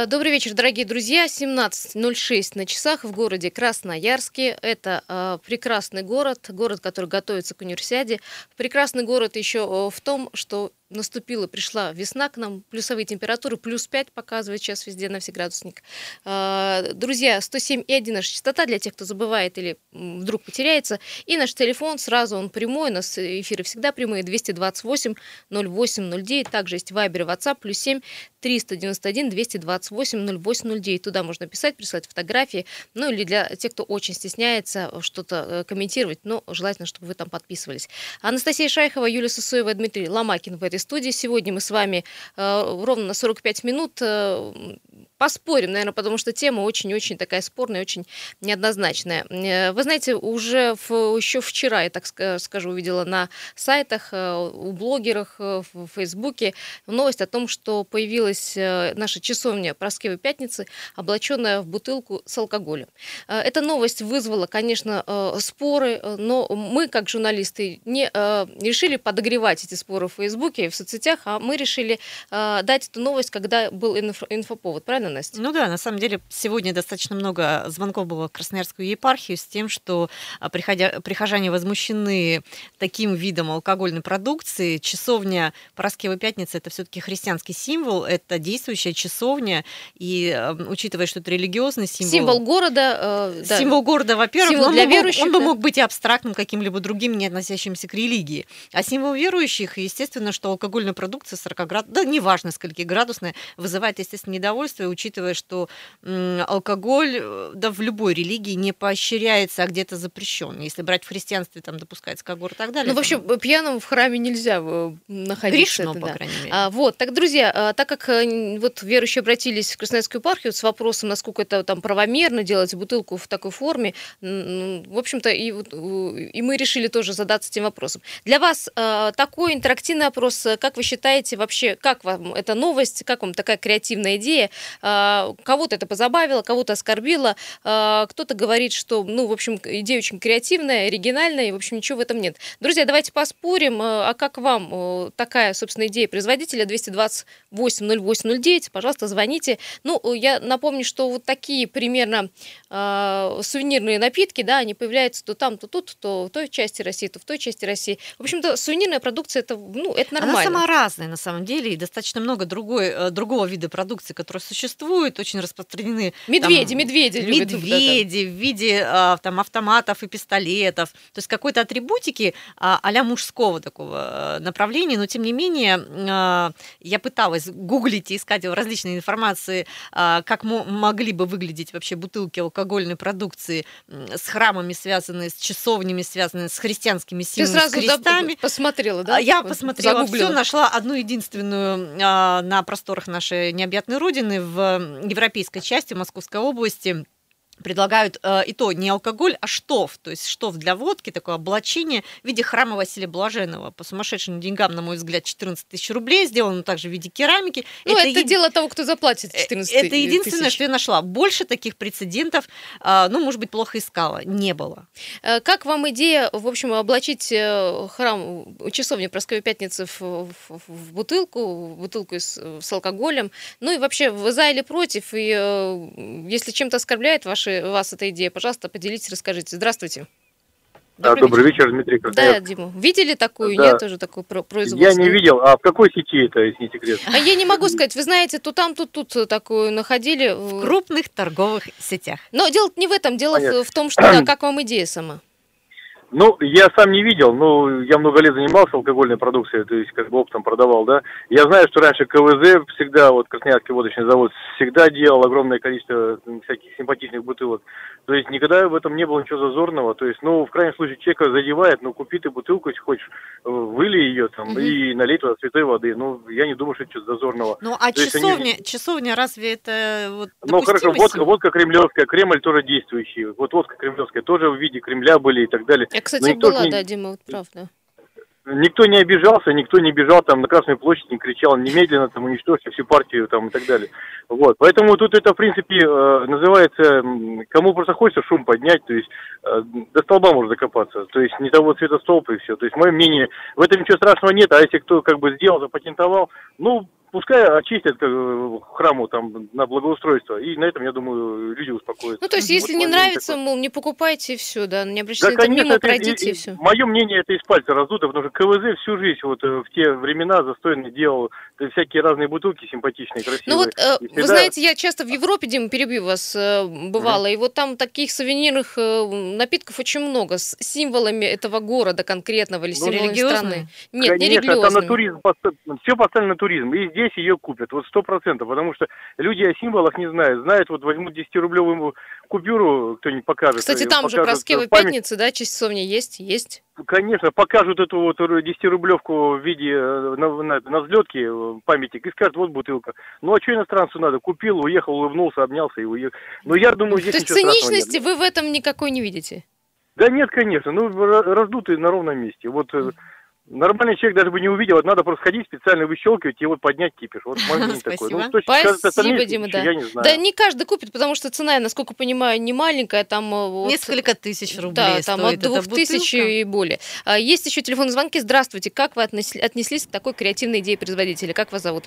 Э, добрый вечер, дорогие друзья. 17.06 на часах в городе Красноярске. Это э, прекрасный город, город, который готовится к универсиаде. Прекрасный город еще э, в том, что наступила, пришла весна к нам, плюсовые температуры, плюс 5 показывает сейчас везде на всеградусник. А, друзья, 107,1 наша частота для тех, кто забывает или вдруг потеряется. И наш телефон, сразу он прямой, у нас эфиры всегда прямые, 228 08 09. Также есть Вайбер и WhatsApp, плюс 7 391 228 08 09. Туда можно писать, присылать фотографии. Ну или для тех, кто очень стесняется что-то э, комментировать, но желательно, чтобы вы там подписывались. Анастасия Шайхова, Юлия Сусоева, Дмитрий Ломакин в этой студии. Сегодня мы с вами э, ровно на 45 минут э, поспорим, наверное, потому что тема очень-очень такая спорная, очень неоднозначная. Э, вы знаете, уже в, еще вчера, я так скажу, увидела на сайтах, э, у блогерах, э, в Фейсбуке новость о том, что появилась наша часовня Проскевой Пятницы, облаченная в бутылку с алкоголем. Эта новость вызвала, конечно, споры, но мы, как журналисты, не решили подогревать эти споры в Фейсбуке и в соцсетях, а мы решили дать эту новость, когда был инфоповод, правильно? Настя? Ну да, на самом деле сегодня достаточно много звонков было в Красноярскую епархию с тем, что а, приходя, прихожане возмущены таким видом алкогольной продукции. Часовня Пороскева Пятница – это все-таки христианский символ, это действующая часовня, и учитывая, что это религиозный символ... Символ города. Э, да. Символ города, во-первых, символ для он, верующих, он бы мог быть и абстрактным каким-либо другим, не относящимся к религии. А символ верующих, естественно, что алкогольная продукция 40 градусов, да неважно скольки градусная, вызывает, естественно, недовольство, и учитывая, что алкоголь э, да, в любой религии не поощряется, а где-то запрещен. Если брать в христианстве, там допускается когор и так далее. Ну, вообще, пьяным в храме нельзя э, находиться. Грешно, это, по да. крайней мере. А, вот, так, друзья, а, так как э, вот верующие обратились в Красноярскую епархию с вопросом, насколько это там правомерно делать бутылку в такой форме, в общем-то, и, и мы решили тоже задаться этим вопросом. Для вас такой интерактивный опрос, как вы считаете вообще, как вам эта новость, как вам такая креативная идея? А, кого-то это позабавило, кого-то оскорбило, а, кто-то говорит, что, ну, в общем, идея очень креативная, оригинальная, и, в общем, ничего в этом нет. Друзья, давайте поспорим, а как вам такая, собственно, идея производителя 228-08-09, пожалуйста, звоните. Ну, я напомню, что вот такие примерно сувенирные напитки, да, они появляются то там, то тут, то в той части России, то в той части России. В общем-то, сувенирная продукция, это, ну, это нормально. Она сама разная, на самом деле, и достаточно много другой, э, другого вида продукции, которая существует существуют, очень распространены. Медведи, там, медведи любят. Медведи в виде а, там, автоматов и пистолетов. То есть какой-то атрибутики а, а мужского такого э, направления, но тем не менее а, я пыталась гуглить и искать различные информации, как могли бы выглядеть вообще бутылки алкогольной продукции с храмами, связанные с часовнями, связанные с христианскими символами, Ты сразу с крестами. посмотрела, да? Я посмотрела все, нашла одну единственную на просторах нашей необъятной родины в европейской части Московской области предлагают э, и то не алкоголь, а штоф, то есть штоф для водки, такое облачение в виде храма Василия Блаженного. По сумасшедшим деньгам, на мой взгляд, 14 тысяч рублей, сделано также в виде керамики. Ну, это, это е... дело того, кто заплатит 14 тысяч. Это единственное, тысяч. что я нашла. Больше таких прецедентов, э, ну, может быть, плохо искала, не было. Э, как вам идея, в общем, облачить э, храм часовню Прасковья Пятницы в, в, в бутылку, в бутылку с, с алкоголем? Ну и вообще, вы за или против? И э, если чем-то оскорбляет ваши ваши, вас эта идея, пожалуйста, поделитесь, расскажите. Здравствуйте. Добрый, да, добрый вечер, Дмитрий Красноярск. Да, Дима. Видели такую? Да. Нет, тоже такую производство? Я не видел. А в какой сети это, если не секрет? А я не могу сказать. Вы знаете, то там, то тут такую находили. В крупных торговых сетях. Но дело не в этом. Дело Понятно. в том, что да, как вам идея сама? Ну, я сам не видел, но я много лет занимался алкогольной продукцией, то есть как бы оптом продавал, да. Я знаю, что раньше КВЗ всегда, вот Красноярский водочный завод, всегда делал огромное количество всяких симпатичных бутылок. То есть никогда в этом не было ничего зазорного. То есть, ну, в крайнем случае, человека задевает, ну, купи ты бутылку, если хочешь, э, выли ее там угу. и налей туда святой воды. Ну, я не думаю, что это что-то зазорного. Ну, а То часовня, они... часовня разве это вот Ну, хорошо, водка, водка кремлевская, Кремль тоже действующий. Вот водка кремлевская тоже в виде Кремля были и так далее. Я, кстати, была, не... да, Дима, вот правда. Никто не обижался, никто не бежал там на Красную площадь, не кричал немедленно там уничтожьте всю партию там и так далее. Вот, поэтому тут это в принципе э, называется, кому просто хочется шум поднять, то есть э, до столба можно закопаться, то есть не того цвета столб и все. То есть мое мнение, в этом ничего страшного нет, а если кто как бы сделал, запатентовал, ну пускай очистят как, э, храму там на благоустройство, и на этом, я думаю, люди успокоятся. Ну, то есть, если Вот не нравится, такое. мол, не покупайте, и все, да, не Да, обращайте, конечно, мимо это, пройдите, и, все. Мое мнение, это из пальца раздуто, потому что КВЗ всю жизнь, вот э, в те времена застойно делал э, всякие разные бутылки симпатичные, красивые. Ну вот, э, И вы всегда- знаете, я часто в Европе, Дима, перебью вас, э, бывала, и вот там таких сувенирных э, напитков очень много, с символами этого города конкретного или Ну, страны. Нет, не Конечно, там на туризм, все поставлено на туризм, и здесь ее купят, вот сто процентов, потому что люди о символах не знают, знают, вот возьмут 10-рублевую купюру, кто-нибудь покажет. Кстати, там же покажет, Проскева э, память. пятница, да, часовня есть, есть. Конечно, покажут эту вот 10-рублевку в виде э, на, на, на взлетке э, памятник и скажут, вот бутылка. Ну а что иностранцу надо? Купил, уехал, улыбнулся, обнялся и уехал. Но я думаю, здесь То есть циничности вы в этом никакой не видите? Да нет, конечно, ну ра- раздутые на ровном месте. Вот нормальный человек даже бы не увидел, вот надо просто ходить специально выщелкивать и вот поднять кипиш. Вот магнит такой. Спасибо. Ну, что Спасибо, Дима, да. Я не знаю. Да не каждый купит, потому что цена, я, насколько понимаю, не маленькая, там э, вот, Несколько тысяч рублей Да, там от двух тысяч и более. А, Есть еще телефонные звонки. Здравствуйте. Как вы отнесли- отнеслись к такой креативной идее производителя? Как вас зовут?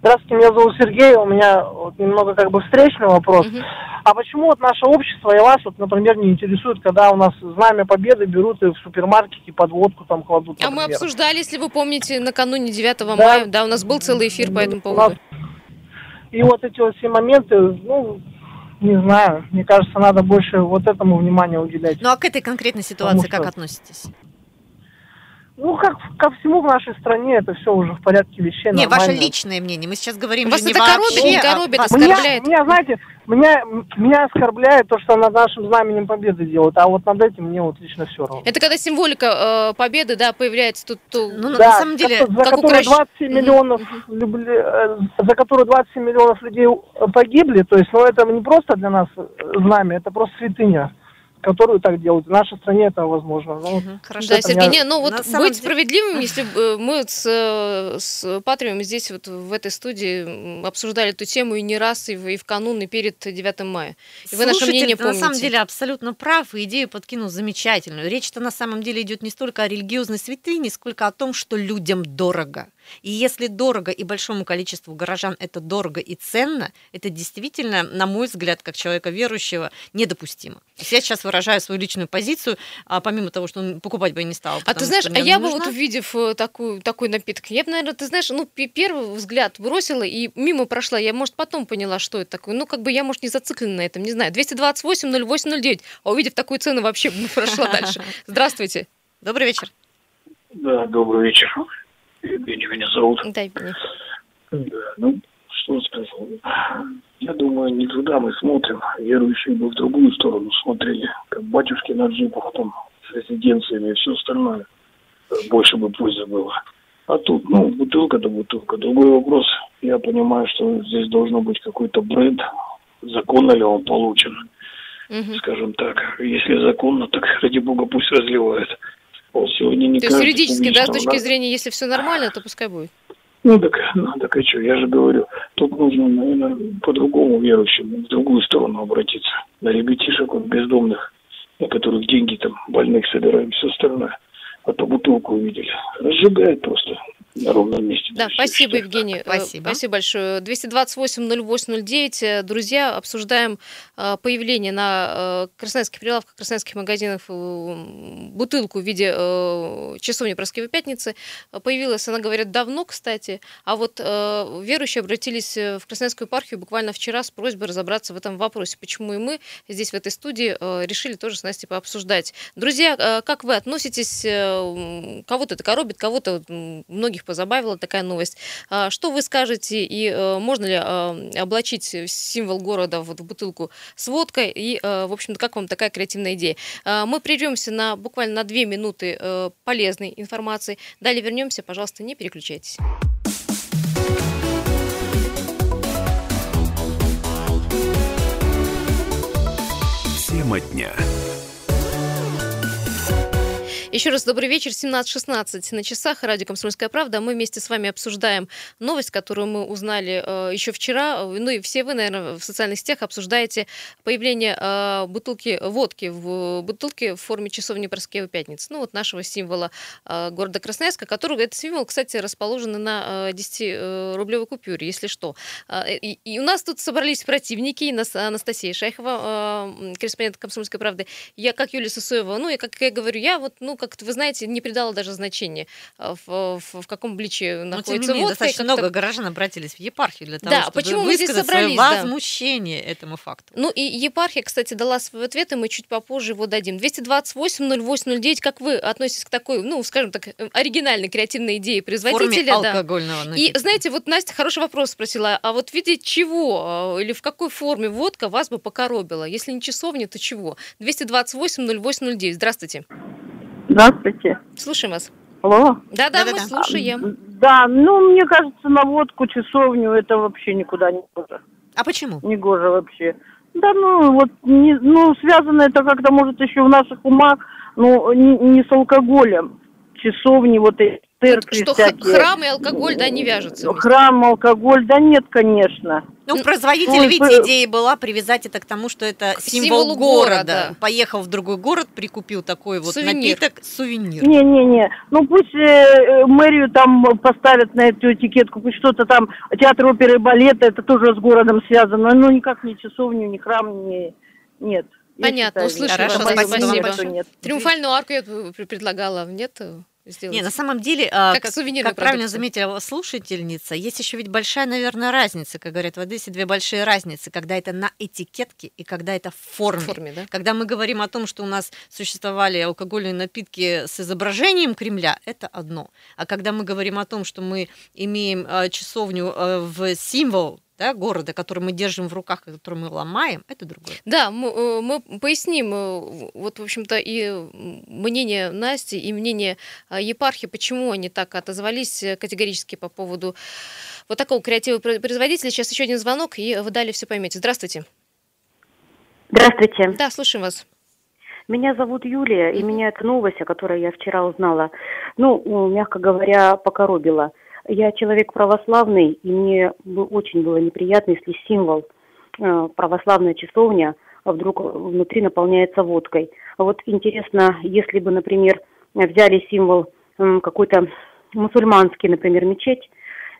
Здравствуйте, меня зовут Сергей. У меня вот немного как бы встречный вопрос. Мгм. А почему вот наше общество и вас, вот, например, не интересует, когда у нас знамя победы берут и в супермаркете подводку там кладут, А мы например? обсуждали, если вы помните, накануне 9 Да. мая, да, у нас был целый эфир по этому поводу. И вот эти вот все моменты, ну, не знаю, мне кажется, надо больше вот этому внимания уделять. Ну а к этой конкретной ситуации Потому как что- относитесь? Ну, как ко всему в нашей стране, это все уже в порядке вещей. Не, ваше личное мнение. Мы сейчас говорим Вас же не это коробит, вообще, не а коробит, вас- оскорбляет? Меня, меня, знаете, меня, меня оскорбляет то, что над нашим знаменем победы делают, а вот над этим мне вот лично все равно. Это когда символика э, победы, да, появляется тут. то- Ну, на Да, самом деле, за как которую укращ- 27 Мгм, миллионов мгм. любли- э, за которую 27 миллионов людей э, погибли, то есть, ну, это не просто для нас э, знамя, это просто святыня, которую так делают. В нашей стране это возможно. Ну, Хорошо. Да, Сергей, меня- не, ну вот на быть деле- справедливым, если бы э, мы с, э, с Патрием здесь вот в этой студии обсуждали эту тему и не раз, и в, и в канун, и перед 9 мая. И вы наше Слушатель, мнение ты на самом помните. деле абсолютно прав, и идею подкинул замечательную. Речь-то на самом деле идет не столько о религиозной святыне, сколько о том, что людям дорого. И если дорого и большому количеству горожан это дорого и ценно, это действительно, на мой взгляд, как человека верующего, недопустимо. То есть я сейчас выражаю свою личную позицию, а помимо того, что он покупать бы я не стала. А ты знаешь, а я бы вот увидев э, такую, такой напиток, я бы, наверное, ты знаешь, ну, пе- первый взгляд бросила и мимо прошла. Я, может, потом поняла, что это такое. Ну, как бы я, может, не зациклена на этом, не знаю. 228 08 09. А увидев такую цену, вообще прошла дальше. Здравствуйте. Добрый вечер. Да, добрый вечер. Евгений меня зовут. Дай мне. Да, ну, что сказать. Я думаю, не туда мы смотрим. Верующие бы в другую сторону смотрели. Как батюшки на джипах там с резиденциями и все остальное. Больше бы пользы было. А тут, ну, бутылка-то бутылка. Другой вопрос. Я понимаю, что здесь должно быть какой-то бренд. Законно ли он получен, Мгм. скажем так. Если законно, так ради бога пусть разливает. Вот сегодня не То есть юридически, да, с точки нас- зрения, если все нормально, то пускай будет. Ну так, ну так и что, я же говорю, тут нужно, наверное, по-другому верующим, в другую сторону обратиться. На ребятишек вот бездомных, на которых деньги там, больных собираем, все остальное. А то бутылку увидели. Разжигает просто на ровном месте. Да, спасибо, что- Евгений. Спасибо. Спасибо большое. 228-08-09. Э, Друзья, обсуждаем э, появление на э, красноярских прилавках, красноярских магазинах бутылку в виде часовни Проскевой Пятницы. Появилась она, говорят, давно, кстати. А вот верующие обратились в Красноярскую епархию буквально вчера с просьбой разобраться в этом вопросе. Почему и мы здесь, в этой студии, решили тоже с Настей пообсуждать. Друзья, как вы относитесь? Кого-то это коробит, кого-то многих позабавила такая новость. А, Что вы скажете и э, можно ли э, облачить символ города вот в бутылку с водкой? И, э, в общем-то, как вам такая креативная идея? А, Мы прервемся на буквально на две минуты э, полезной информации. Далее вернемся, пожалуйста, не переключайтесь. Еще раз добрый вечер. 17.16 на часах. Радио «Комсомольская правда». Мы вместе с вами обсуждаем новость, которую мы узнали э, еще вчера. Ну и все вы, наверное, в социальных сетях обсуждаете появление э, бутылки водки в бутылке в форме часовни Проскева Пятницы. Ну вот нашего символа э, города Красноярска, который, этот символ, кстати, расположен на э, 10-рублевой купюре, если что. Э, и, и у нас тут собрались противники. Анастасия Шайхова, э, корреспондент «Комсомольской правды». Я, как Юлия Сысоева, ну и как я говорю, я вот, ну, как вы знаете, не придала даже значения, э, в, в, в каком обличии находится Но, тем не менее, водка. достаточно много горожан обратились в епархию для того, Да, чтобы почему мы здесь собрались, свое да. возмущение этому факту. Ну и епархия, кстати, дала свой ответ, и мы чуть попозже его дадим. 228-08-09, как вы относитесь к такой, ну, скажем так, э, оригинальной, креативной идее форме производителя? да? алкогольного И напитка. знаете, вот Настя хороший вопрос спросила, а вот в виде чего э, или в какой форме водка вас бы покоробила? Если не часовня, то чего? 228-08-09, здравствуйте. Здравствуйте. Слушаем вас. Алло. Да-да, мы Да-да-да. слушаем. Да, ну, мне кажется, на водку, часовню это вообще никуда не гоже. А почему? Не гоже вообще. Да ну, вот, не, ну, связано это как-то, может, еще в наших умах, ну, не, не с алкоголем. Часовни, вот эти церкви Что всякие. храм и алкоголь, да, не вяжутся вместе. Храм, алкоголь, да нет, конечно. Ну, Ну, у производителя, ну, видите, это- идея была привязать это к тому, что это К символ города. города. Поехал в другой город, прикупил такой вот Сувенир. напиток, сувенир. Не-не-не, ну пусть э, э, мэрию там поставят на эту этикетку, пусть что-то там, театр оперы и балета, это тоже с городом связано, ну никак не часовню, ни храм, ни... Нет. Понятно, услышала. Хорошо, спасибо нет. Триумфальную арку я пр- предлагала, нет, э, сделать? Не, на самом деле, а, Как как, как правильно заметила слушательница, есть еще ведь большая, наверное, разница, как говорят в Одессе, две большие разницы, когда это на этикетке и когда это в в форме. форме, да? Когда мы говорим о том, что у нас существовали алкогольные напитки с изображением Кремля, это одно. А когда мы говорим о том, что мы имеем э, часовню э, в символ да, города, который мы держим в руках, и который мы ломаем, это другое. Да, мы, э, мы поясним, э, вот, в общем-то, и мнение Насти, и мнение э, епархии, почему они так отозвались категорически по поводу вот такого креатива про- производителя. Сейчас еще один звонок, и вы далее все поймете. Здравствуйте. Здравствуйте. Да, слушаем вас. Меня зовут Юлия, и меня эта новость, о которой я вчера узнала, ну, мягко говоря, покоробила. Я человек православный, и мне бы очень было неприятно, если символ э, православная часовня а вдруг внутри наполняется водкой. Вот интересно, если бы, например, взяли символ какой-то мусульманский, например, мечеть,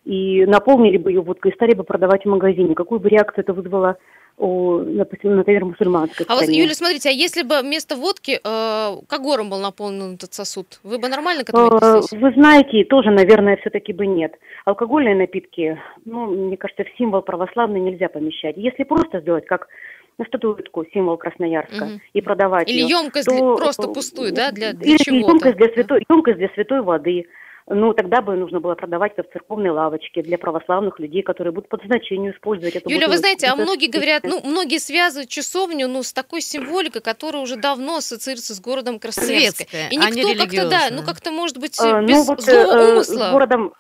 и наполнили бы ее водкой и стали бы продавать в магазине, какую бы реакцию это вызвало у, допустим, например, мусульманской А вот, стране? Юля, смотрите, а если бы вместо водки э, когором был наполнен этот сосуд, вы бы нормально к этому Э, отнеслись? Вы знаете, тоже, наверное, все-таки бы нет. Алкогольные напитки, ну, мне кажется, в символ православный нельзя помещать. Если просто сделать как на статуэтку символ Красноярска Мгм. и продавать Или её, емкость то, просто э, пустую, да, для, для или чего-то? емкость для святой, емкость для святой воды. Ну, тогда бы нужно было продавать это в церковной лавочке для православных людей, которые будут по назначению использовать эту Юля, вы знаете, а многие говорят, ну, многие связывают часовню, ну, с такой символикой, которая уже давно ассоциируется с городом Красноярска. И а не никто как-то, да, ну, как-то, может быть, Э, без ну, вот, злого э, умысла. С городом,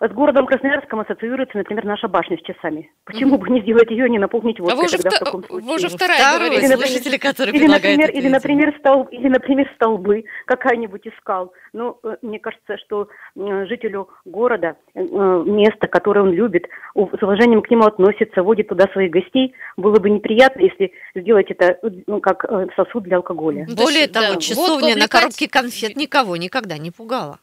с городом Красноярском ассоциируется, например, наша башня с часами. Почему бы не сделать ее, не наполнить водкой А вы уже, тогда вто- в таком вы случае? уже вторая Второй говорите. Или, например, слушатели, которые Или, например, или, например, стол, или, например, столбы какая-нибудь искал. Ну, э, мне кажется, что жителю города, э, место, которое он любит, у- с уважением к нему относится, водит туда своих гостей, было бы неприятно, если сделать это э, ну, как сосуд для алкоголя. Ну, Более да, того, водку часовня на коробке конфет никого никогда не пугала.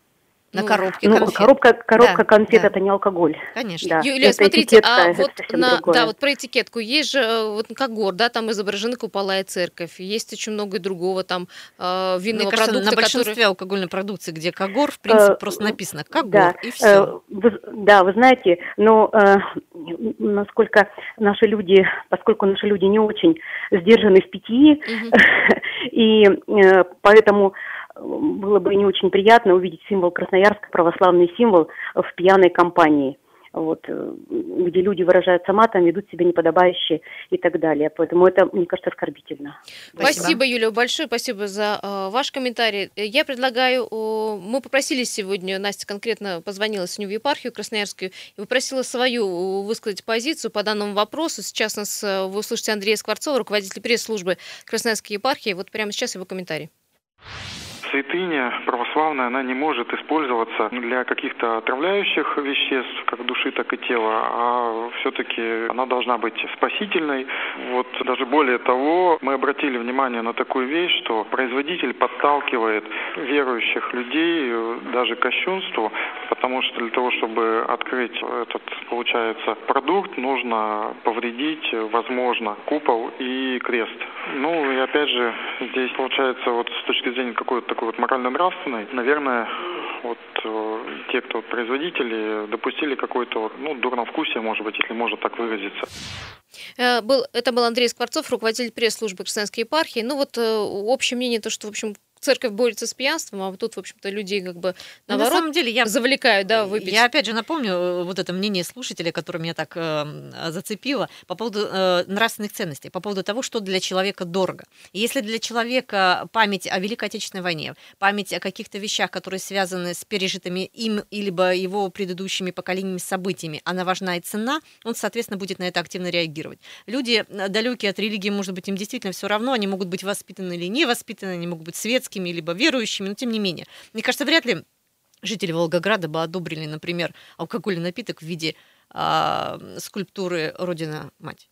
На Ну, коробке Ну, конфет. коробка, коробка Да, конфет да. это не алкоголь. Конечно. Да. Юлия, это смотрите, этикетка, а вот на, другое. да, вот про этикетку есть же э, вот как гор, да, там изображены купола и церковь, есть очень много другого там э, Мне винного кажется, продукта, на большинстве который... алкогольной продукции, где когор, в принципе, Э, просто написано когор, да, и э, все. вы- да, вы знаете, но э, насколько наши люди, поскольку наши люди не очень сдержаны в питье, Мгм. и э, поэтому э, было бы не очень приятно увидеть символ Красноярска, православный символ в пьяной компании. Вот, э, где люди выражаются матом, ведут себя неподобающе и так далее. Поэтому это, мне кажется, оскорбительно. Спасибо, Юля, большое спасибо за э, ваш комментарий. Я предлагаю, э, мы попросили сегодня, Настя конкретно позвонила сегодня в епархию Красноярскую и попросила свою высказать позицию по данному вопросу. Сейчас нас э, вы услышите Андрея Скворцова, руководитель пресс-службы Красноярской епархии. Вот прямо сейчас его комментарий. Святыня православная, она не может использоваться для каких-то отравляющих веществ, как души, так и тела, а все-таки она должна быть спасительной. Вот даже более того, мы обратили внимание на такую вещь, что производитель подталкивает верующих людей даже к кощунству, потому что для того, чтобы открыть этот, получается, продукт, нужно повредить, возможно, купол и крест. Ну и опять же, здесь получается вот с точки зрения какой-то такой вот морально-нравственной, наверное, вот э, те, кто производители, допустили какое-то вот, ну, дурновкусие, может быть, если можно так выразиться. Э, был, это был Андрей Скворцов, руководитель пресс-службы Христианской епархии. Ну вот э, общее мнение, то, что, в общем, церковь борется с пьянством, а тут, в общем-то, людей как бы Ну, наоборот на самом деле я завлекают, да, выпить. Я опять же напомню э, вот это мнение слушателя, которое меня так э, зацепило по поводу э, нравственных ценностей, по поводу того, что для человека дорого. Если для человека память о Великой Отечественной войне, память о каких-то вещах, которые связаны с пережитыми им либо его предыдущими поколениями событиями, она важна и цена, он, соответственно, будет на это активно реагировать. Люди, э, далекие от религии, может быть, им действительно все равно, они могут быть воспитаны или не воспитаны, они могут быть светскими, либо верующими, но тем не менее. Мне кажется, вряд ли жители Волгограда бы одобрили, например, алкогольный напиток в виде а, скульптуры Родина-Мать.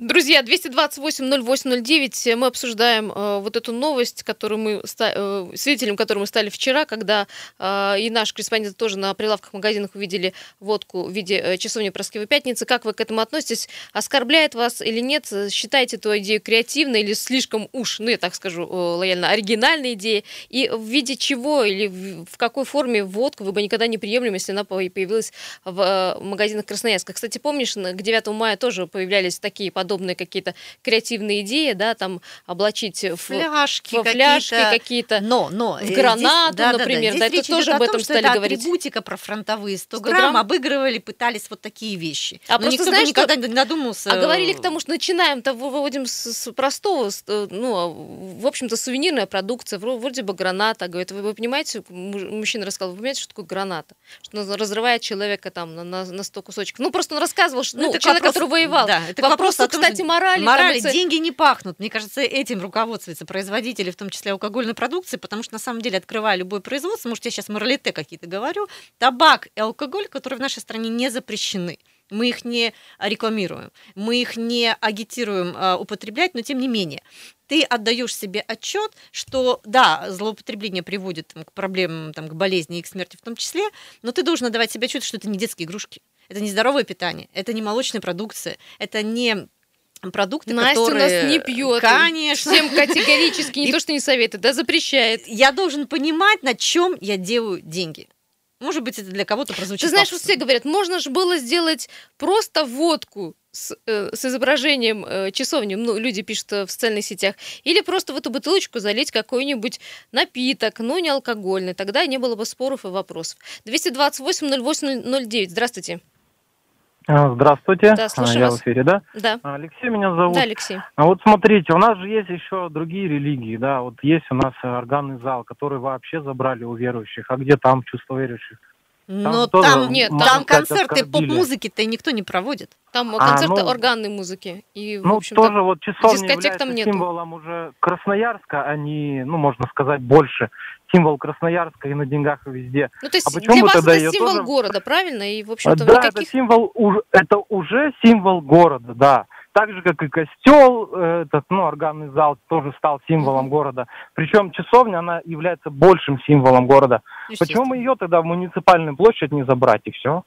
Друзья, 228-08-09, мы обсуждаем э, вот эту новость, которую мы, ста- э, свидетелем которой мы стали вчера, когда э, и наш корреспондент тоже на прилавках магазинах увидели водку в виде э, часовни Проскевой Пятницы. Как вы к этому относитесь? Оскорбляет вас или нет? Считаете эту идею креативной или слишком уж, ну я так скажу э, лояльно, оригинальной идеей? И в виде чего или в, в какой форме водку вы бы никогда не приемлем, если она по- появилась в э, магазинах Красноярска? Кстати, помнишь, к 9 мая тоже появлялись такие подобные какие-то креативные идеи, да, там облачить в Фляжки во фляжки какие-то. какие-то. Но, но в э, здесь- гранату, да-да-да, например, здесь да, это речь тоже идет об этом том, что стали это говорить. атрибутика про фронтовые 100, 100 грамм, грамм. обыгрывали, пытались вот такие вещи. А Но просто никто знаешь, что- никогда не надумался. А говорили к тому, что начинаем-то вы- выводим с, с простого, с, э, ну, а, в общем-то, сувенирная продукция, вро- вроде бы граната. Говорит, вы, вы понимаете, му- мужчина рассказал, вы понимаете, что такое граната? Что она разрывает человека там на, на, на 100 кусочков. Ну, просто он рассказывал, что, ну, это к человек, вопросу- который воевал. Да, это Вопрос, том, кстати, морали. там, Морали, это- деньги не пахнут. Мне кажется, этим руководствуются производители, в том числе алкогольной продукции, потому что на самом деле, открывая любое производство, может, я сейчас моралите какие-то говорю, табак и алкоголь, которые в нашей стране не запрещены. Мы их не рекламируем, мы их не агитируем а, употреблять, но тем не менее ты отдаешь себе отчет, что да, злоупотребление приводит там, к проблемам, там, к болезни и к смерти в том числе, но ты должен отдавать себе отчет, что это не детские игрушки, это не здоровое питание, это не молочная продукция, это не продукты, Настя которые... у нас не пьет. Конечно. Всем категорически, не И- то, что не советует, да, запрещает. Я должен понимать, на чем я делаю деньги. Может быть, это для кого-то прозвучит Ты знаешь, вот все говорят, можно же было сделать просто водку с, э, с изображением э, часовни, ну, люди пишут э, в социальных сетях, или просто в эту бутылочку залить какой-нибудь напиток, но не алкогольный, тогда не было бы споров и вопросов. 228-08-09, здравствуйте. А, Здравствуйте, Да, А, слушаю я вас. в эфире, да? Да, А, Алексей меня зовут. да, Алексей. А вот смотрите, у нас же есть еще другие религии, да, вот есть у нас органный зал, который вообще забрали у верующих, а где там чувство верующих? Но тоже, там, Нет, там сказать, концерты поп-музыки-то никто не проводит. Там А, концерты ну, органной музыки. И, в Ну, общем-то, тоже вот часовня является там нету. символом уже Красноярска, а не, ну, можно сказать, больше символ Красноярска и на деньгах и везде. ну, то есть а для вас это символ тоже- города, правильно? И, в А, общем-то, да, никаких... это символ, это уже символ города, да. Так же, как и костел, этот, ну, органный зал тоже стал символом города. Причем часовня, она является большим символом города. Почему мы ее тогда в муниципальную площадь не забрать, и все?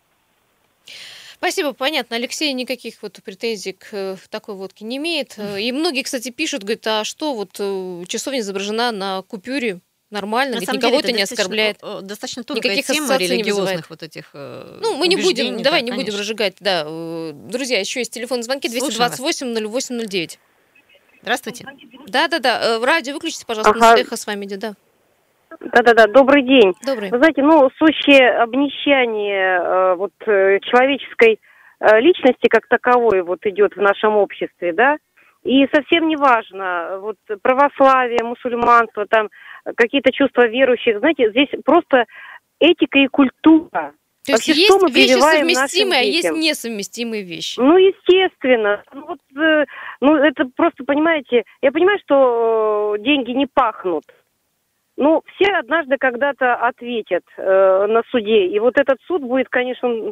Спасибо, понятно. Алексей никаких вот претензий к э, такой водке не имеет. И многие, кстати, пишут, говорят, а что, вот э, часовня изображена на купюре, нормально, На самом никого деле это не оскорбляет. Достаточно тонкая Никаких тема религиозных вот этих э, Ну, мы не будем, давай да, не будем разжигать, да. Э, Друзья, еще есть телефонные звонки Слушаем вас. 228-08-09. Здравствуйте. Да-да-да, э, радио выключите, пожалуйста, у Ага. нас эхо с вами идет, да. Да-да-да, добрый день. Добрый. Вы знаете, ну, сущее обнищание вот человеческой личности как таковой вот идет в нашем обществе, да, и совсем не важно, вот православие, мусульманство, там какие-то чувства верующих, знаете, здесь просто этика и культура. То есть Вообще, есть что мы вещи совместимые, а есть несовместимые вещи. Ну, естественно. Ну, вот, э, ну, это просто, понимаете, я понимаю, что э, деньги не пахнут. Ну, все однажды когда-то ответят э, на суде. И вот этот суд будет, конечно,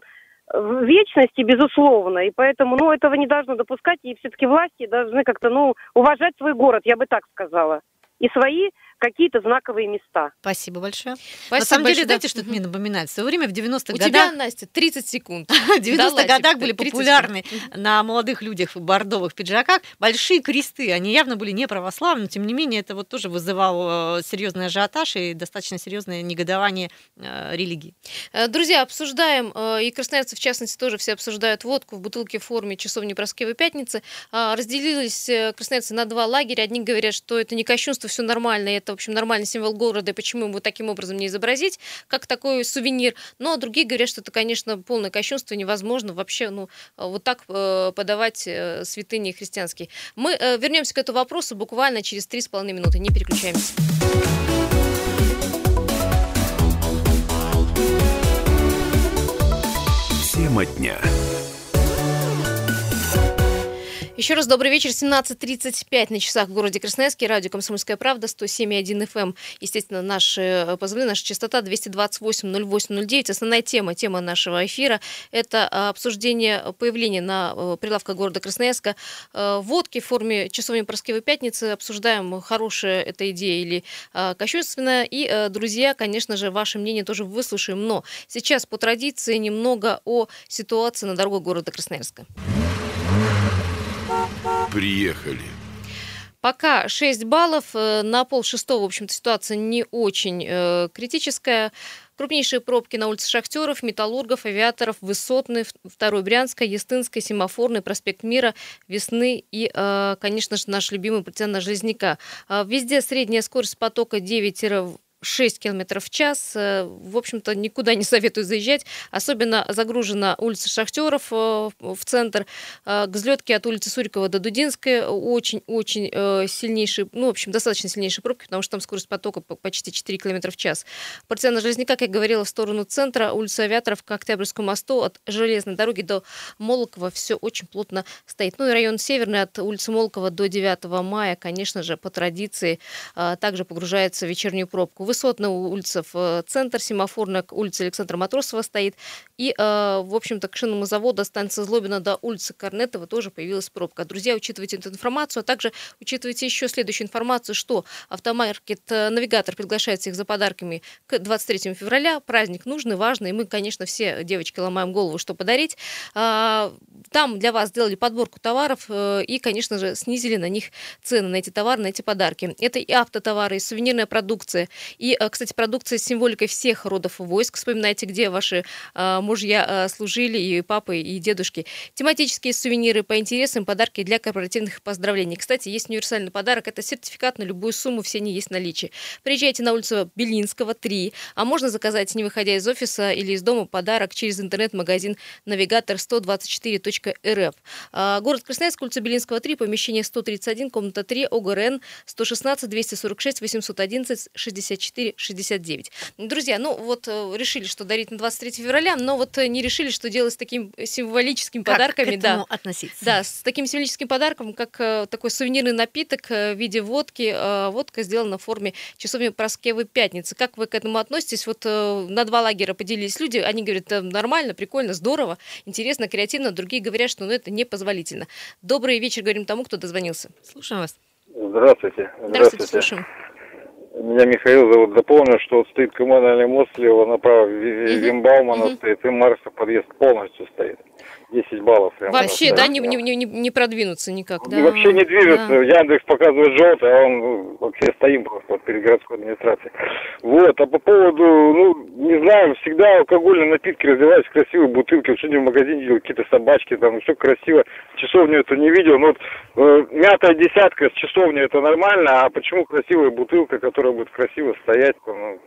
в вечности, безусловно. И поэтому, ну, этого не должно допускать. И все-таки власти должны как-то, ну, уважать свой город, я бы так сказала. И свои какие-то знаковые места. Спасибо большое. Спасибо На самом деле, большое, знаете, да. что это мне напоминает? В свое время в 90-х У годах... тебя, Настя, 30 секунд. В 90-х Дала годах были 30 популярны на молодых людях в бордовых пиджаках большие кресты. Они явно были не православны, но тем не менее это вот тоже вызывало э, серьезный ажиотаж и достаточно серьезное негодование э, религии. Э, Друзья, обсуждаем, и красноярцы в частности тоже все обсуждают водку в бутылке в форме часовни Проскевой Пятницы. А, Разделились красноярцы на два лагеря. Одни говорят, что это не кощунство, все нормально, это, в общем, нормальный символ города, и почему его таким образом не изобразить, как такой сувенир. Но другие говорят, что это, конечно, полное кощунство, невозможно вообще ну, э, вот так э, подавать э, святыни христианские. Мы вернемся к этому вопросу буквально через три с половиной минуты. Не переключаемся. Тема дня. Еще раз добрый вечер. 17.35 на часах в городе Красноярске. Радио «Комсомольская правда», 107,1 FM. эм. Естественно, наши э, позывные, наша частота 228-08-09. Основная тема, тема нашего эфира – это э, обсуждение появления на э, прилавках города Красноярска водки в форме часовни Проскевой Пятницы. Обсуждаем, хорошая эта идея или кощунственная. И, друзья, конечно же, ваше мнение тоже выслушаем. Но сейчас по традиции немного о ситуации на дорогах города Красноярска. Приехали. Пока 6 баллов, э, на пол шестого, в общем-то, ситуация не очень э, критическая. Крупнейшие пробки на улице Шахтеров, Металлургов, Авиаторов, Высотный, Второй Брянская, Естинская, Семафорный, Проспект Мира, Весны и, э, конечно же, наш любимый на Железняка. А Везде средняя скорость потока 9 6 км в час. Э, В общем-то, никуда не советую заезжать. Особенно загружена улица Шахтеров э, в центр. Э, К взлетке от улицы Сурикова до Дудинской очень-очень сильнейшие, ну, в общем, достаточно сильнейшие пробки, потому что там скорость потока по- почти 4 км в час. Партизана Железняка, как я говорила, в сторону центра, улица Авиаторов к Октябрьскому мосту, от железной дороги до Молокова все очень плотно стоит. Ну и район Северный от улицы Молокова до 9 мая, конечно же, по традиции также погружается в вечернюю пробку. Высотная улица в э, центр, семафорная к улице Александра Матросова стоит. И, э, в общем-то, к шинному заводу, станция Злобина до улицы Корнетова тоже появилась пробка. Друзья, учитывайте эту информацию, а также учитывайте еще следующую информацию, что автомаркет э, «Навигатор» приглашает всех за подарками к 23 февраля. Праздник нужный, важный, и мы, конечно, все девочки ломаем голову, что подарить. А, Там для вас сделали подборку товаров и, конечно же, снизили на них цены, на эти товары, на эти подарки. Это и автотовары, и сувенирная продукция, и, э, кстати, продукция с символикой всех родов войск. Вспоминайте, где ваши э, мужья э, служили, и папы, и дедушки. Тематические сувениры по интересам, подарки для корпоративных поздравлений. Кстати, есть универсальный подарок. Это сертификат на любую сумму, все они есть в наличии. Приезжайте на улицу Белинского, 3. А можно заказать, не выходя из офиса или из дома, подарок через интернет-магазин «Навигатор 124.рф». А, Город Красноярск, улица Белинского, 3, помещение 131, комната 3, ОГРН 116 246 811 64 69. Друзья, ну вот э, решили, что дарить на 23 февраля, но вот э, не решили, что делать с таким символическими Как подарками. к да. этому относиться? Да, с таким символическим подарком, как э, такой сувенирный напиток в виде водки. Водка сделана в форме часовни Проскевы Пятницы. Как вы к этому относитесь? Вот на два лагеря поделились люди. Они говорят, «Э, нормально, прикольно, здорово, интересно, креативно. Другие говорят, что ну, это непозволительно. Добрый вечер, говорим тому, кто дозвонился. Слушаем вас. Здравствуйте. Здравствуйте, слушаем. Меня Михаил зовут. Дополню, что вот стоит коммунальный мост слева направо. Вимбаумана Мгм. стоит, и Марса подъезд полностью стоит. 10 баллов. прям Вообще, просто. да, не, не, не, не продвинуться никак. Да. Вообще не движется. Да. Яндекс показывает желтый, а он вообще стоим просто вот перед городской администрацией. Вот, а по поводу, ну, не знаю, всегда алкогольные напитки развиваются в красивые бутылки. Вот сегодня в магазине видел какие-то собачки, там все красиво. Часовню это не видел. Но вот э, мятая десятка с часовней это нормально, а почему красивая бутылка, которая будет красиво стоять, ну,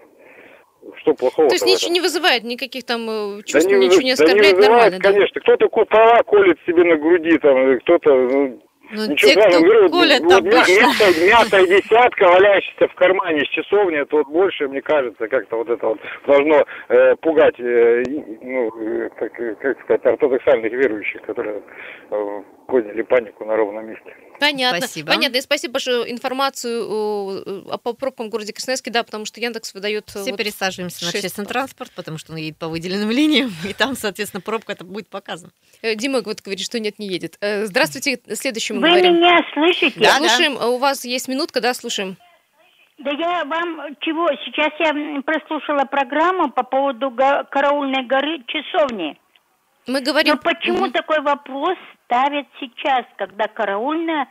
что плохого То есть ничего не вызывает никаких там э, чувств, да ничего не да оскорбляет, вызывает, нормально, да? конечно. Кто-то ко- права колет себе на груди, там, кто-то, ну, Ну, Ничего те, кто говорю, колят вот мя- обычно. мятая, мятая десятка, валяющаяся в кармане с часовни, это вот больше, мне кажется, как-то вот это вот должно э, пугать, э, ну, э, как, э, как сказать, ортодоксальных верующих, которые э, подняли панику на ровном месте. Понятно. Спасибо. Понятно. И спасибо большое информацию о, о- по пробкам в городе Красноярске, да, потому что Яндекс выдает... э, Все вот пересаживаемся на шесть общественный транспорт, потому что он едет по выделенным линиям, и там, соответственно, пробка это будет показана. Э, Дима вот говорит, что нет, не едет. Э, Здравствуйте, следующему Вы говорим. меня слышите? Да, да. слушаем, а у вас есть минутка, да, слушаем. Да я вам чего? Сейчас я прослушала программу по поводу караульной горы часовни. Мы говорим... Но почему Мгм. такой вопрос ставят сейчас, когда караульная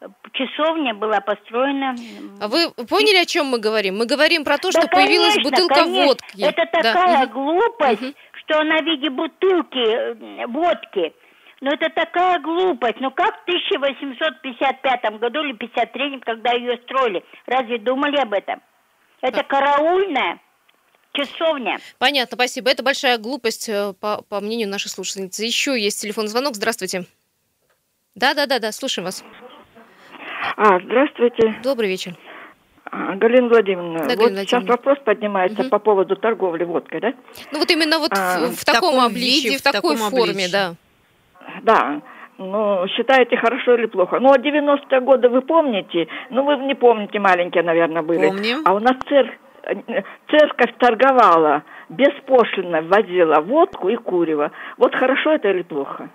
э, часовня была построена? А вы поняли, о чем мы говорим? Мы говорим про то, Да, что появилась конечно, бутылка конечно. водки. Это Да, такая мгм. глупость, Мгм. что она в виде бутылки э, водки. Но это такая глупость. Ну как в 1855 году или 53 когда ее строили? Разве думали об этом? Это караульная часовня. Понятно, спасибо. Это большая глупость, э, по, по мнению нашей слушательницы. Еще есть телефонный звонок. Здравствуйте. Да, да, да, да, слушаем вас. А, здравствуйте, Добрый вечер. А, Галина Владимировна. Да, вот Галина сейчас Владимировна. вопрос поднимается Мгм. по поводу торговли водкой, да? Ну вот именно вот А, в, в таком, таком обличии, виде, в такой таком форме, обличии. да. Да. Ну, считаете, хорошо или плохо? Ну, а 90-е годы вы помните? Ну, вы не помните, маленькие, наверное, были. Помним. А у нас цер- э, церковь торговала, беспошлино возила водку и курево. Вот хорошо это или плохо?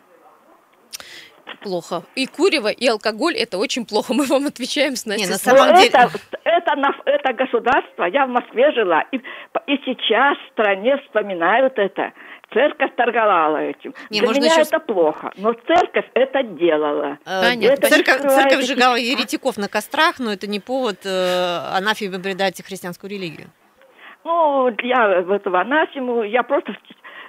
Плохо. И курево, и алкоголь это очень плохо. Мы вам отвечаем с Настей. Не, на самом деле- это, это, на- это государство, я в Москве жила, и, и сейчас в стране вспоминают это. Церковь торговала этим. Не, Для можно меня еще это плохо, но церковь это делала. Э, Понятно. Это Церковь, церковь сжигала еретиков на кострах, но это не повод э, анафеме предать христианскую религию. Ну, я в этого анасиму, я просто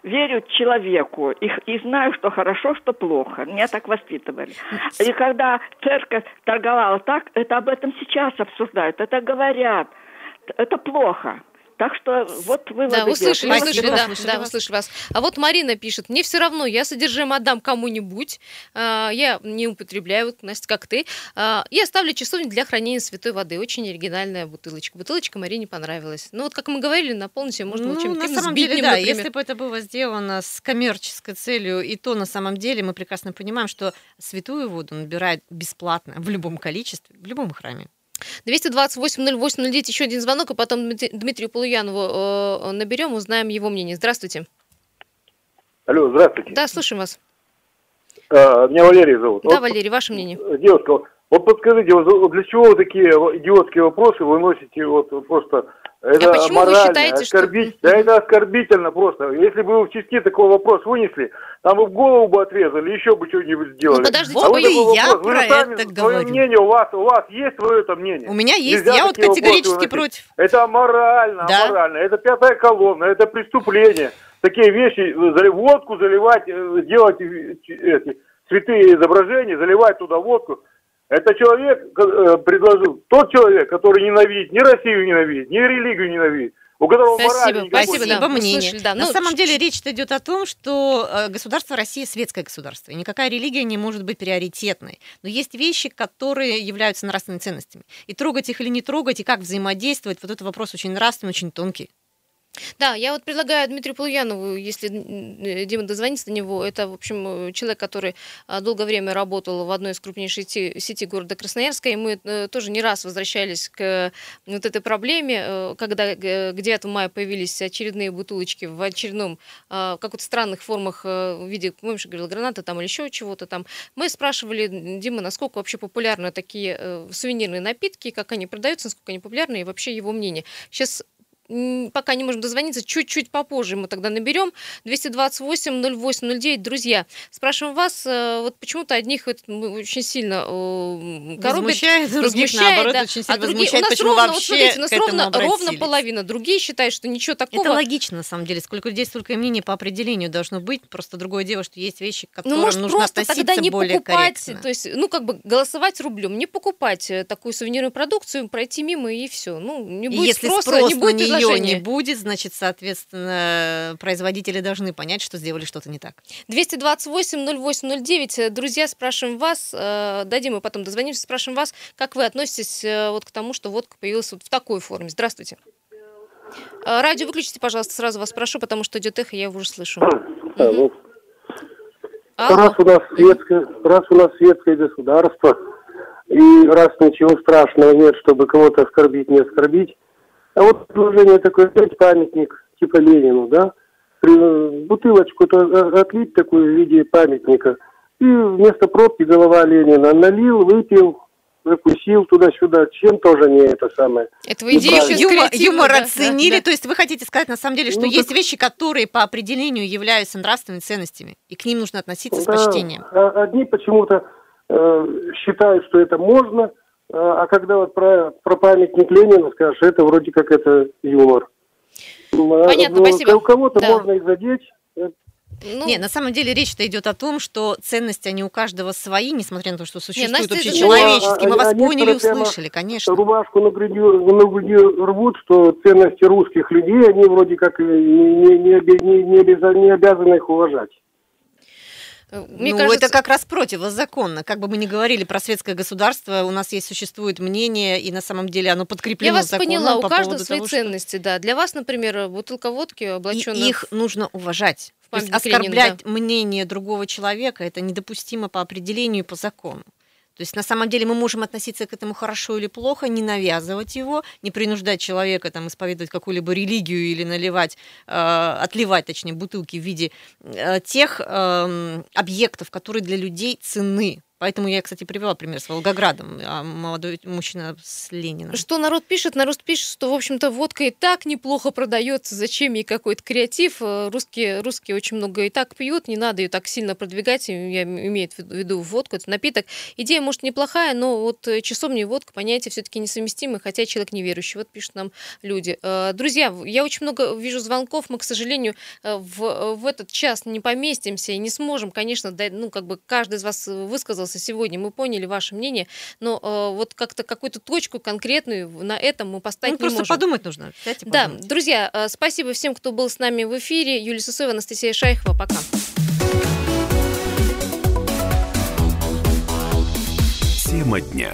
верю человеку и, и знаю, что хорошо, что плохо. Меня так воспитывали. И когда церковь торговала так, это об этом сейчас обсуждают, это говорят. Это плохо. Так что вот выводы Да, услышали, делать. услышали, да, услышали да, вас. услышали вас. А вот Марина пишет, мне все равно, я содержимое отдам кому-нибудь, а, я не употребляю, вот, Настя, как ты, А, и оставлю часовню для хранения святой воды. Очень оригинальная бутылочка. Бутылочка Марине понравилась. Ну вот, как мы говорили, наполнить ее можно Ну, чем-то на самом сбитнем, деле, да, например. если бы это было сделано с коммерческой целью, и то на самом деле мы прекрасно понимаем, что святую воду набирают бесплатно в любом количестве, в любом храме. 228-08-09, еще один звонок, и потом Дмит- Дмитрию Полуянову э, наберем, узнаем его мнение. Здравствуйте. Алло, здравствуйте. Да, слушаем вас. А, меня Валерий зовут. Да, Вот, Валерий, ваше мнение. э, Девушка, вот подскажите, вот для чего вы такие идиотские вопросы вы носите вот просто это А почему вы аморально, считаете, что- оскорбить- Да это оскорбительно просто. Если бы вы в части такой вопрос вынесли, там бы голову бы отрезали, еще бы что-нибудь сделали. Ну, подождите, а вы и я вопрос, вы про же сами это говорю. мнение у вас, у вас есть свое это мнение. У меня есть, Нельзя я вот категорически против. Это аморально, Да. аморально. Это пятая колонна, это преступление. Такие вещи, э, водку заливать, э, делать э, эти святые изображения, заливать туда водку. Это человек э, предложил, тот человек, который ненавидит, ни Россию ненавидит, ни религию ненавидит, у которого Спасибо, спасибо, да, мы мнение. слышали, да. На Ну, самом ч- деле речь идет о том, что э, государство Россия светское государство, и никакая религия не может быть приоритетной. Но есть вещи, которые являются нравственными ценностями. И трогать их или не трогать, и как взаимодействовать, вот это вопрос очень нравственный, очень тонкий. Да, я вот предлагаю Дмитрию Полуянову, если Дима дозвонится до него, это, в общем, э, человек, который а, долгое время работал в одной из крупнейших сети, сети города Красноярска, и мы э, тоже не раз возвращались к э, вот этой проблеме, э, когда э, к 9 мая появились очередные бутылочки в очередном, в каких-то странных формах э, в виде, помнишь, говорил, граната там или еще чего-то там. Мы спрашивали Дима, насколько вообще популярны такие э, сувенирные напитки, как они продаются, насколько они популярны, и вообще его мнение. Сейчас пока не можем дозвониться, чуть-чуть попозже мы тогда наберем. 228-08-09. Друзья, спрашиваем вас, э, вот почему-то одних это очень сильно э, коробит, Возмущает, других, возмущает, наоборот, да. очень сильно а другие, возмущает, у нас почему ровно, вот вообще смотрите, у нас ровно, ровно половина. Другие считают, что ничего такого. Это логично, на самом деле. Сколько людей, столько мнений по определению должно быть. Просто другое дело, что есть вещи, к которым Ну, может, нужно просто относиться тогда не более покупать, корректно. то есть, ну, как бы голосовать рублем, не покупать э, такую сувенирную продукцию, пройти мимо и все. Ну, не будет если спроса, спрос не будет на нее предложения. не будет, значит, соответственно, производители должны понять, что сделали что-то не так. 228-08-09. Друзья, спрашиваем вас, э, дадим мы потом дозвонимся, спрашиваем вас, как вы относитесь э, вот к тому, что водка появилась вот в такой форме. Здравствуйте. Э, Радио выключите, пожалуйста, сразу вас прошу, потому что идет эхо, я его уже слышу. Мгм. раз у нас светское, раз у нас светское государство, и раз ничего страшного нет, чтобы кого-то оскорбить, не оскорбить, а вот предложение такое, взять памятник типа Ленину, да, при- бутылочку-то отлить такую в виде памятника, и вместо пробки голова Ленина налил, выпил, закусил туда-сюда, чем тоже не это самое. Это вы идею Юмор, юмор, юмор да, оценили, да, да. то есть вы хотите сказать на самом деле, что Ну, есть вещи, которые по определению являются нравственными ценностями, и к ним нужно относиться с Да, почтением. а Одни почему-то э, считают, что это можно, а а когда вот про, про памятник Ленина скажешь, это вроде как это юмор. А, Понятно, ну, спасибо. У кого-то Да. можно и задеть. э, Ну, Не, на самом деле речь-то идет о том, что ценности, они у каждого свои, несмотря на то, что существуют Настя, это общечеловеческие. Мы Ну, а- вас а поняли, прямо услышали, конечно. Рубашку на груди, на груди рвут, что ценности русских людей, они вроде как и не, не, не, не, не не обязаны их уважать. Мне ну, кажется, это как раз противозаконно. Как бы мы ни говорили про светское государство, у нас есть существует мнение, и на самом деле оно подкреплено я вас законом поняла, у по каждого поводу свои того, что- ценности, да. Для вас, например, бутылка водки, И облаченная их нужно уважать. То есть памятник Ленину, оскорблять мнение другого человека это недопустимо по определению и по закону. То есть на самом деле мы можем относиться к этому хорошо или плохо, не навязывать его, не принуждать человека там исповедовать какую-либо религию или наливать, э, отливать, точнее, бутылки в виде э, тех эм, объектов, которые для людей ценны. Поэтому я, кстати, привела пример с Волгоградом, а молодой мужчина с Лениным. Что народ пишет? Народ пишет, что, в общем-то, водка и так неплохо продается. Зачем ей какой-то креатив? Э, Русские, русские очень много и так пьют, не надо ее так сильно продвигать. Я имею в виду водку, это напиток. Идея, может, неплохая, но вот э, часовня и водка, понятия все-таки несовместимы, хотя человек неверующий. Вот пишут нам люди. Э, Друзья, я очень много вижу звонков, мы, к сожалению, в, в этот час не поместимся и не сможем, конечно, дать, ну, как бы каждый из вас высказался сегодня, мы поняли ваше мнение, но э, вот как-то какую-то точку конкретную на этом мы поставить Ну, не просто можем. подумать нужно. Да, подумать. друзья, э, спасибо всем, кто был с нами в эфире. Юлия Сысоева, Анастасия Шайхова. Пока. Тема дня.